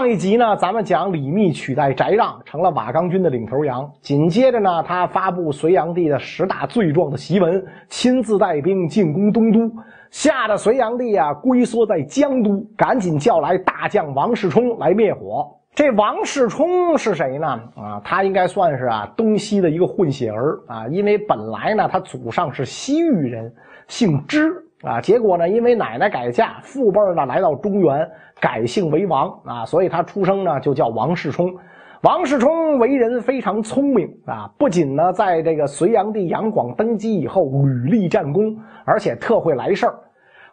上一集呢，咱们讲李密取代翟让成了瓦岗军的领头羊。紧接着呢，他发布隋炀帝的十大罪状的檄文，亲自带兵进攻东都，吓得隋炀帝啊龟缩在江都，赶紧叫来大将王世充来灭火。这王世充是谁呢？啊，他应该算是啊东西的一个混血儿啊，因为本来呢他祖上是西域人，姓支啊，结果呢因为奶奶改嫁，父辈呢来到中原。改姓为王啊，所以他出生呢就叫王世充。王世充为人非常聪明啊，不仅呢在这个隋炀帝杨广登基以后屡立战功，而且特会来事儿。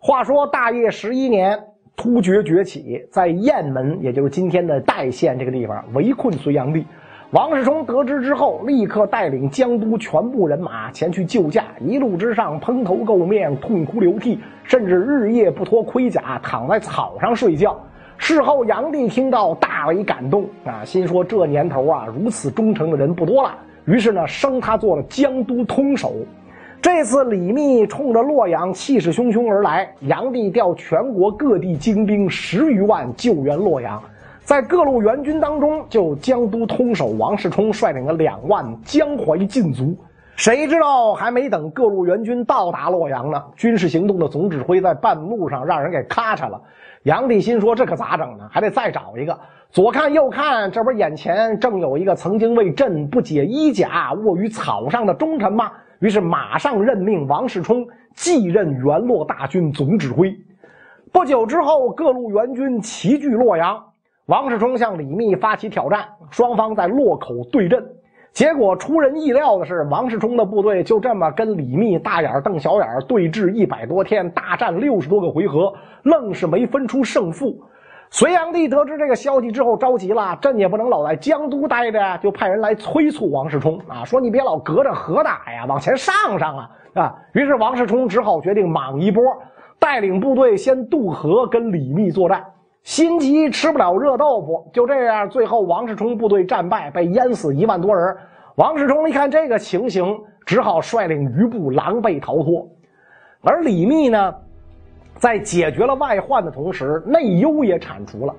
话说大业十一年，突厥崛起，在雁门，也就是今天的代县这个地方围困隋炀帝。王世充得知之后，立刻带领江都全部人马前去救驾，一路之上蓬头垢面，痛哭流涕。甚至日夜不脱盔甲，躺在草上睡觉。事后，杨帝听到大为感动啊，心说这年头啊，如此忠诚的人不多了。于是呢，升他做了江都通守。这次李密冲着洛阳气势汹汹而来，杨帝调全国各地精兵十余万救援洛阳。在各路援军当中，就江都通守王世充率领了两万江淮禁卒。谁知道还没等各路援军到达洛阳呢，军事行动的总指挥在半路上让人给咔嚓了。杨帝心说：“这可咋整呢？还得再找一个。”左看右看，这不是眼前正有一个曾经为朕不解衣甲、卧于草上的忠臣吗？于是马上任命王世充继任元洛大军总指挥。不久之后，各路援军齐聚洛阳，王世充向李密发起挑战，双方在洛口对阵。结果出人意料的是，王世充的部队就这么跟李密大眼瞪小眼对峙一百多天，大战六十多个回合，愣是没分出胜负。隋炀帝得知这个消息之后着急了，朕也不能老在江都待着呀，就派人来催促王世充啊，说你别老隔着河打呀，往前上上啊啊！于是王世充只好决定莽一波，带领部队先渡河跟李密作战。心急吃不了热豆腐，就这样，最后王世充部队战败，被淹死一万多人。王世充一看这个情形，只好率领余部狼狈逃脱。而李密呢，在解决了外患的同时，内忧也铲除了。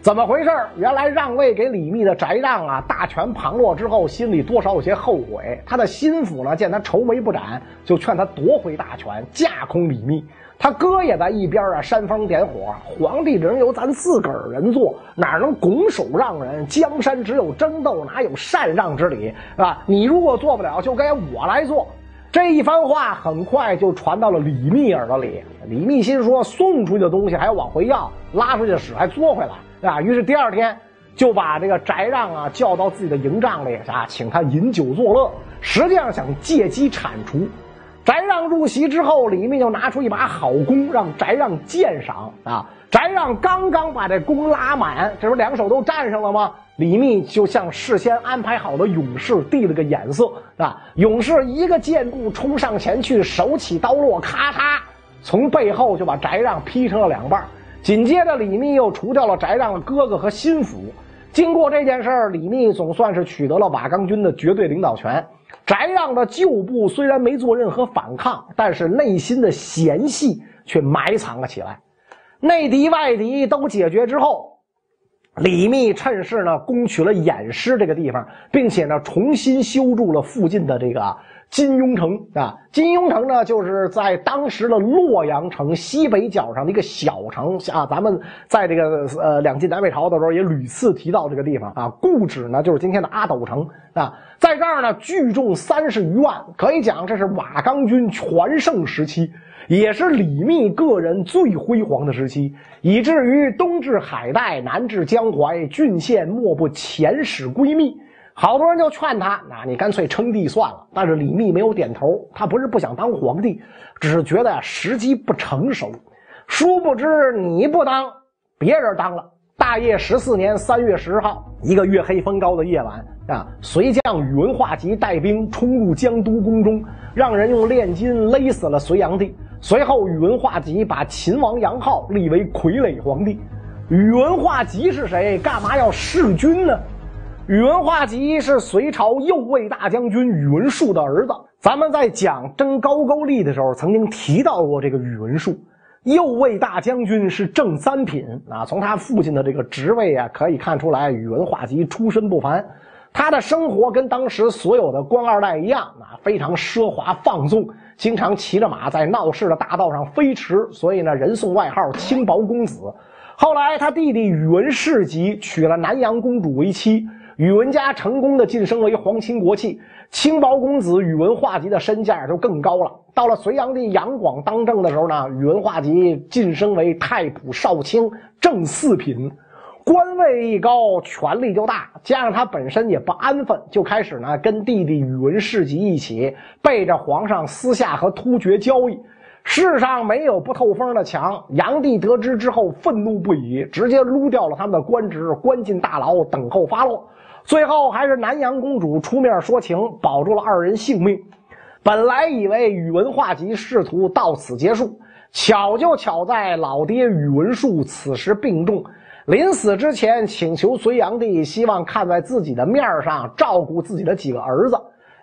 怎么回事？原来让位给李密的翟让啊，大权旁落之后，心里多少有些后悔。他的心腹呢，见他愁眉不展，就劝他夺回大权，架空李密。他哥也在一边啊，煽风点火。皇帝人由咱自个儿人做，哪能拱手让人？江山只有争斗，哪有禅让之理？是吧？你如果做不了，就该我来做。这一番话很快就传到了李密耳朵里。李密心说：送出去的东西还要往回要，拉出去的屎还嘬回来，啊？于是第二天就把这个翟让啊叫到自己的营帐里啊，请他饮酒作乐，实际上想借机铲除。翟让入席之后，李密就拿出一把好弓，让翟让鉴赏啊。翟让刚刚把这弓拉满，这不两手都站上了吗？李密就向事先安排好的勇士递了个眼色啊。勇士一个箭步冲上前去，手起刀落，咔嚓，从背后就把翟让劈成了两半。紧接着，李密又除掉了翟让的哥哥和心腹。经过这件事儿，李密总算是取得了瓦岗军的绝对领导权。翟让的旧部虽然没做任何反抗，但是内心的嫌隙却埋藏了起来。内敌外敌都解决之后，李密趁势呢攻取了偃师这个地方，并且呢重新修筑了附近的这个。金庸城啊，金庸城呢，就是在当时的洛阳城西北角上的一个小城啊。咱们在这个呃两晋南北朝的时候也屡次提到这个地方啊。故址呢，就是今天的阿斗城啊。在这儿呢，聚众三十余万，可以讲这是瓦岗军全盛时期，也是李密个人最辉煌的时期，以至于东至海带，南至江淮，郡县莫不遣使归密。好多人就劝他，那你干脆称帝算了。但是李密没有点头，他不是不想当皇帝，只是觉得时机不成熟。殊不知你不当，别人当了。大业十四年三月十号，一个月黑风高的夜晚啊，隋将宇文化及带兵冲入江都宫中，让人用炼金勒死了隋炀帝。随后，宇文化及把秦王杨浩立为傀儡皇帝。宇文化及是谁？干嘛要弑君呢？宇文化及是隋朝右卫大将军宇文述的儿子。咱们在讲征高句丽的时候，曾经提到过这个宇文述。右卫大将军是正三品啊。从他父亲的这个职位啊，可以看出来宇文化及出身不凡。他的生活跟当时所有的官二代一样啊，非常奢华放纵，经常骑着马在闹市的大道上飞驰，所以呢，人送外号“轻薄公子”。后来他弟弟宇文士及娶了南阳公主为妻，宇文家成功的晋升为皇亲国戚，轻薄公子宇文化及的身价就更高了。到了隋炀帝杨广当政的时候呢，宇文化及晋升为太仆少卿，正四品。位一高，权力就大，加上他本身也不安分，就开始呢跟弟弟宇文士及一起背着皇上私下和突厥交易。世上没有不透风的墙。炀帝得知之后愤怒不已，直接撸掉了他们的官职，关进大牢，等候发落。最后还是南阳公主出面说情，保住了二人性命。本来以为宇文化及仕途到此结束，巧就巧在老爹宇文述此时病重。临死之前，请求隋炀帝，希望看在自己的面上照顾自己的几个儿子。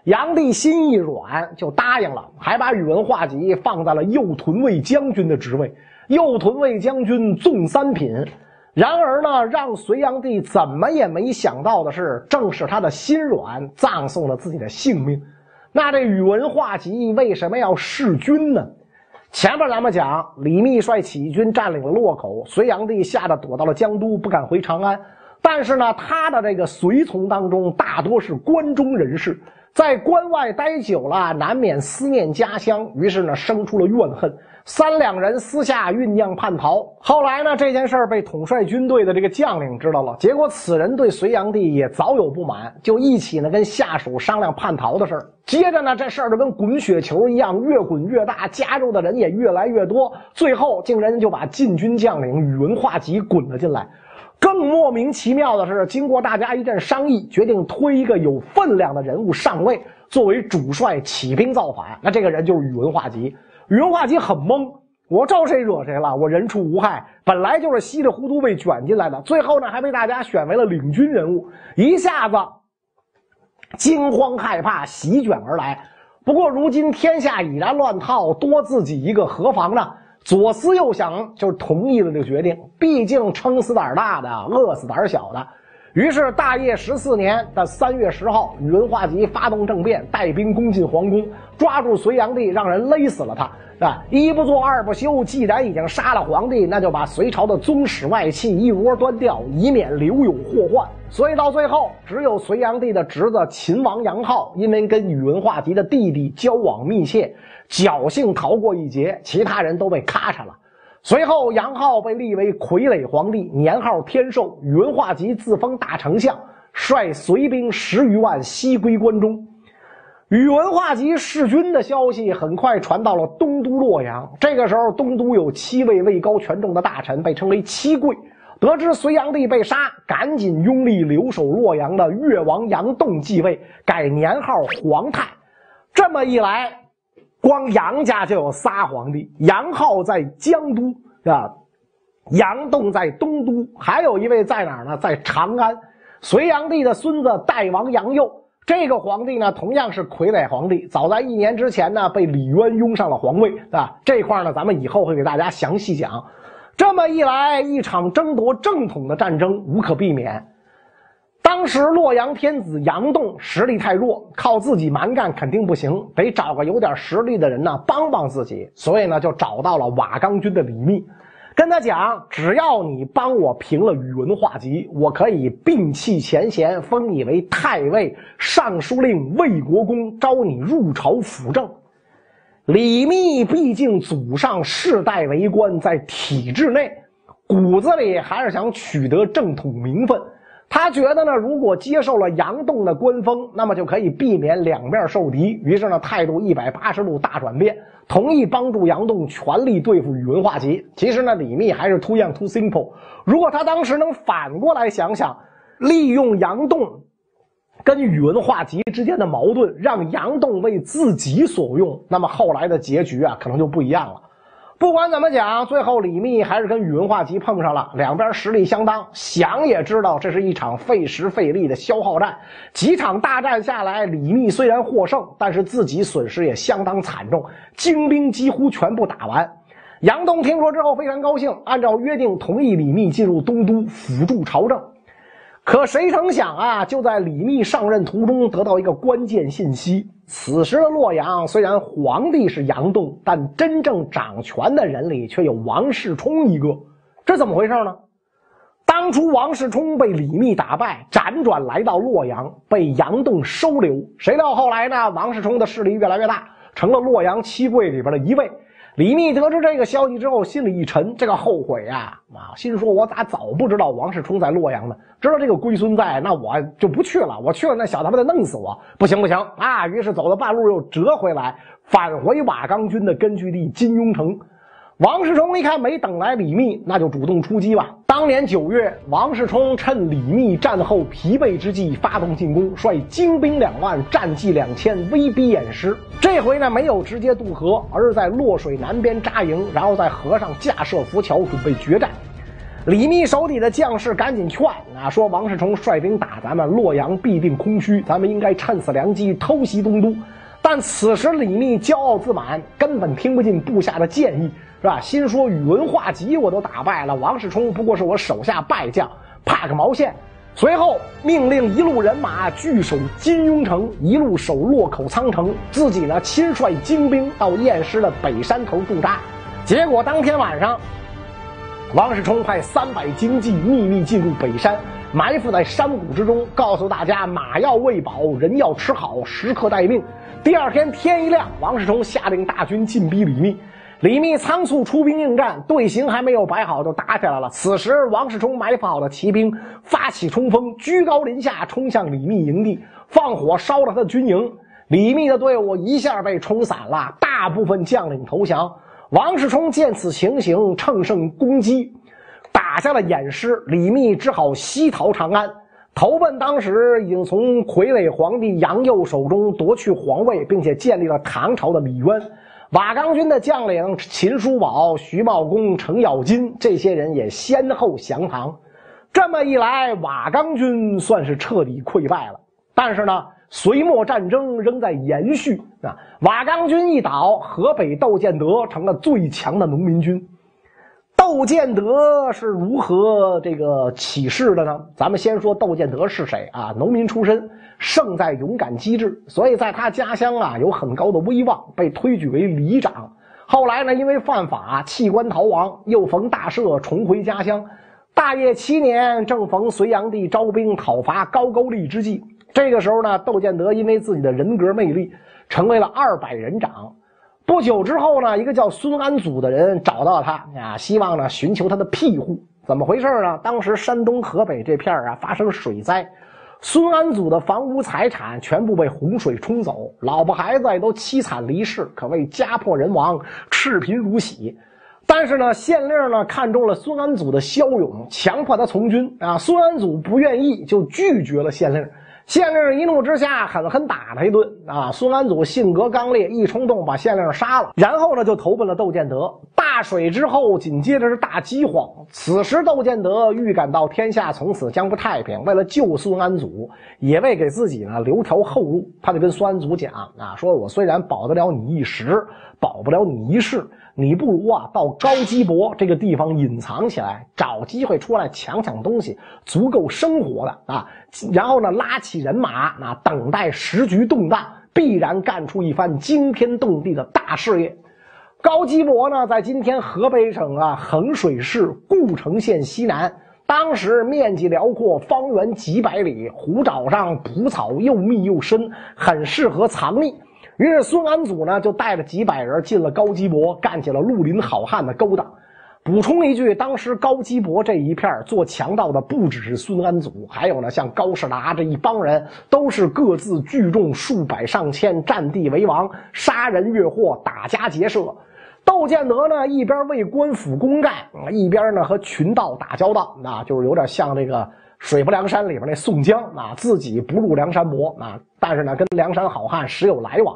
炀帝心一软，就答应了，还把宇文化及放在了右屯卫将军的职位。右屯卫将军纵三品。然而呢，让隋炀帝怎么也没想到的是，正是他的心软，葬送了自己的性命。那这宇文化及为什么要弑君呢？前面咱们讲，李密率起义军占领了洛口，隋炀帝吓得躲到了江都，不敢回长安。但是呢，他的这个随从当中大多是关中人士，在关外待久了，难免思念家乡，于是呢，生出了怨恨。三两人私下酝酿叛逃。后来呢，这件事儿被统帅军队的这个将领知道了。结果此人对隋炀帝也早有不满，就一起呢跟下属商量叛逃的事儿。接着呢，这事儿就跟滚雪球一样，越滚越大，加入的人也越来越多。最后，竟然就把禁军将领宇文化及滚了进来。更莫名其妙的是，经过大家一阵商议，决定推一个有分量的人物上位，作为主帅起兵造反。那这个人就是宇文化及。宇文化及很懵，我招谁惹谁了？我人畜无害，本来就是稀里糊涂被卷进来的，最后呢还被大家选为了领军人物，一下子惊慌害怕，席卷而来。不过如今天下已然乱套，多自己一个何妨呢？左思右想，就同意了这个决定。毕竟撑死胆大的，饿死胆小的。于是，大业十四年的三月十号，宇文化及发动政变，带兵攻进皇宫，抓住隋炀帝，让人勒死了他。啊，一不做二不休，既然已经杀了皇帝，那就把隋朝的宗室外戚一窝端掉，以免留有祸患。所以到最后，只有隋炀帝的侄子秦王杨浩，因为跟宇文化及的弟弟交往密切，侥幸逃过一劫，其他人都被咔嚓了。随后，杨浩被立为傀儡皇帝，年号天寿。宇文化及自封大丞相，率隋兵十余万西归关中。宇文化及弑君的消息很快传到了东都洛阳。这个时候，东都有七位位高权重的大臣，被称为七贵。得知隋炀帝被杀，赶紧拥立留守洛阳的越王杨栋继位，改年号皇太。这么一来。光杨家就有仨皇帝，杨浩在江都啊，杨栋在东都，还有一位在哪儿呢？在长安。隋炀帝的孙子代王杨佑，这个皇帝呢，同样是傀儡皇帝。早在一年之前呢，被李渊拥上了皇位啊。这块呢，咱们以后会给大家详细讲。这么一来，一场争夺正统的战争无可避免。当时洛阳天子杨栋实力太弱，靠自己蛮干肯定不行，得找个有点实力的人呢帮帮自己。所以呢，就找到了瓦岗军的李密，跟他讲：只要你帮我平了宇文化及，我可以摒弃前嫌，封你为太尉、尚书令、魏国公，招你入朝辅政。李密毕竟祖上世代为官，在体制内，骨子里还是想取得正统名分。他觉得呢，如果接受了杨栋的官封，那么就可以避免两面受敌。于是呢，态度一百八十度大转变，同意帮助杨栋全力对付宇文化及。其实呢，李密还是 too young too simple。如果他当时能反过来想想，利用杨栋跟宇文化及之间的矛盾，让杨栋为自己所用，那么后来的结局啊，可能就不一样了。不管怎么讲，最后李密还是跟宇文化及碰上了，两边实力相当。想也知道，这是一场费时费力的消耗战。几场大战下来，李密虽然获胜，但是自己损失也相当惨重，精兵几乎全部打完。杨东听说之后非常高兴，按照约定同意李密进入东都辅助朝政。可谁曾想啊，就在李密上任途中得到一个关键信息：此时的洛阳虽然皇帝是杨栋，但真正掌权的人里却有王世充一个。这怎么回事呢？当初王世充被李密打败，辗转来到洛阳，被杨栋收留。谁料后来呢？王世充的势力越来越大，成了洛阳七贵里边的一位。李密得知这个消息之后，心里一沉，这个后悔呀啊！心说：“我咋早不知道王世充在洛阳呢？知道这个龟孙在，那我就不去了。我去了，那小子他妈得弄死我！不行不行啊！”于是走到半路又折回来，返回瓦岗军的根据地金庸城。王世充一看没等来李密，那就主动出击吧。当年九月，王世充趁李密战后疲惫之际发动进攻，率精兵两万、战骑两千，威逼偃师。这回呢，没有直接渡河，而是在洛水南边扎营，然后在河上架设浮桥，准备决战。李密手底的将士赶紧劝啊，说王世充率兵打咱们，洛阳必定空虚，咱们应该趁此良机偷袭东都。但此时李密骄傲自满，根本听不进部下的建议。是吧？心说宇文化及我都打败了，王世充不过是我手下败将，怕个毛线！随后命令一路人马据守金庸城，一路守洛口仓城，自己呢亲率精兵到偃师的北山头驻扎。结果当天晚上，王世充派三百精骑秘密进入北山，埋伏在山谷之中，告诉大家马要喂饱，人要吃好，时刻待命。第二天天一亮，王世充下令大军进逼李密。李密仓促出兵应战，队形还没有摆好就打起来了。此时，王世充埋伏好的骑兵发起冲锋，居高临下冲向李密营地，放火烧了他的军营。李密的队伍一下被冲散了，大部分将领投降。王世充见此情形，乘胜攻击，打下了偃师。李密只好西逃长安，投奔当时已经从傀儡皇帝杨佑手中夺去皇位，并且建立了唐朝的李渊。瓦岗军的将领秦叔宝、徐茂公、程咬金这些人也先后降唐，这么一来，瓦岗军算是彻底溃败了。但是呢，隋末战争仍在延续啊。瓦岗军一倒，河北窦建德成了最强的农民军。窦建德是如何这个起事的呢？咱们先说窦建德是谁啊？农民出身。胜在勇敢机智，所以在他家乡啊有很高的威望，被推举为里长。后来呢，因为犯法弃官逃亡，又逢大赦，重回家乡。大业七年，正逢隋炀帝招兵讨伐高句丽之际。这个时候呢，窦建德因为自己的人格魅力，成为了二百人长。不久之后呢，一个叫孙安祖的人找到他啊，希望呢寻求他的庇护。怎么回事呢？当时山东、河北这片啊发生水灾。孙安祖的房屋财产全部被洪水冲走，老婆孩子也都凄惨离世，可谓家破人亡，赤贫如洗。但是呢，县令呢看中了孙安祖的骁勇，强迫他从军啊。孙安祖不愿意，就拒绝了县令。县令一怒之下，狠狠打他一顿啊！孙安祖性格刚烈，一冲动把县令杀了，然后呢就投奔了窦建德。大水之后，紧接着是大饥荒。此时窦建德预感到天下从此将不太平，为了救孙安祖，也为给自己呢留条后路，他就跟孙安祖讲啊：“说我虽然保得了你一时，保不了你一世。”你不如啊，到高基伯这个地方隐藏起来，找机会出来抢抢东西，足够生活的啊。然后呢，拉起人马，那等待时局动荡，必然干出一番惊天动地的大事业。高基伯呢，在今天河北省啊衡水市故城县西南，当时面积辽阔，方圆几百里，湖沼上蒲草又密又深，很适合藏匿。于是孙安祖呢，就带着几百人进了高基博，干起了绿林好汉的勾当。补充一句，当时高基博这一片做强盗的不只是孙安祖，还有呢，像高士达这一帮人，都是各自聚众数百上千，占地为王，杀人越货，打家劫舍。窦建德呢，一边为官府公干，一边呢和群盗打交道，那就是有点像这个。水泊梁山里边那宋江啊，自己不入梁山泊啊，但是呢，跟梁山好汉时有来往。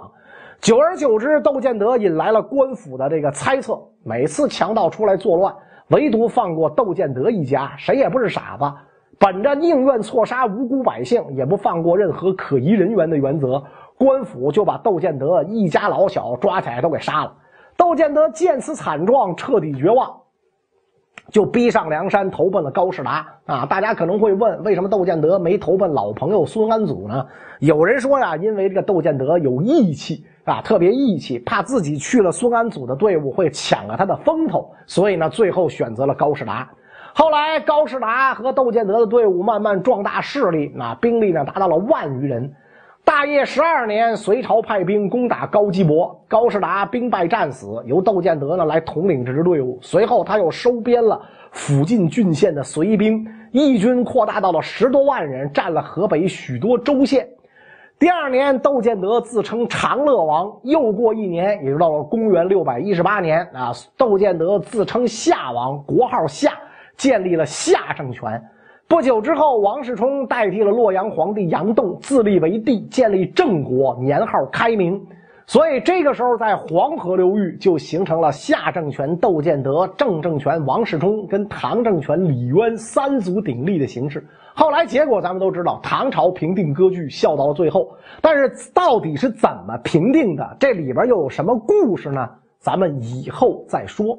久而久之，窦建德引来了官府的这个猜测。每次强盗出来作乱，唯独放过窦建德一家，谁也不是傻子。本着宁愿错杀无辜百姓，也不放过任何可疑人员的原则，官府就把窦建德一家老小抓起来都给杀了。窦建德见此惨状，彻底绝望。就逼上梁山，投奔了高士达啊！大家可能会问，为什么窦建德没投奔老朋友孙安祖呢？有人说呀，因为这个窦建德有义气啊，特别义气，怕自己去了孙安祖的队伍会抢了他的风头，所以呢，最后选择了高士达。后来，高士达和窦建德的队伍慢慢壮大势力，啊，兵力呢达到了万余人。大业十二年，隋朝派兵攻打高基伯，高士达兵败战死，由窦建德呢来统领这支队伍。随后，他又收编了附近郡县的隋兵，义军扩大到了十多万人，占了河北许多州县。第二年，窦建德自称长乐王。又过一年，也就到了公元六百一十八年啊，窦建德自称夏王，国号夏，建立了夏政权。不久之后，王世充代替了洛阳皇帝杨栋，自立为帝，建立郑国，年号开明。所以这个时候，在黄河流域就形成了夏政权窦建德、郑政权王世充跟唐政权李渊三足鼎立的形式。后来结果咱们都知道，唐朝平定割据，笑到了最后。但是到底是怎么平定的？这里边又有什么故事呢？咱们以后再说。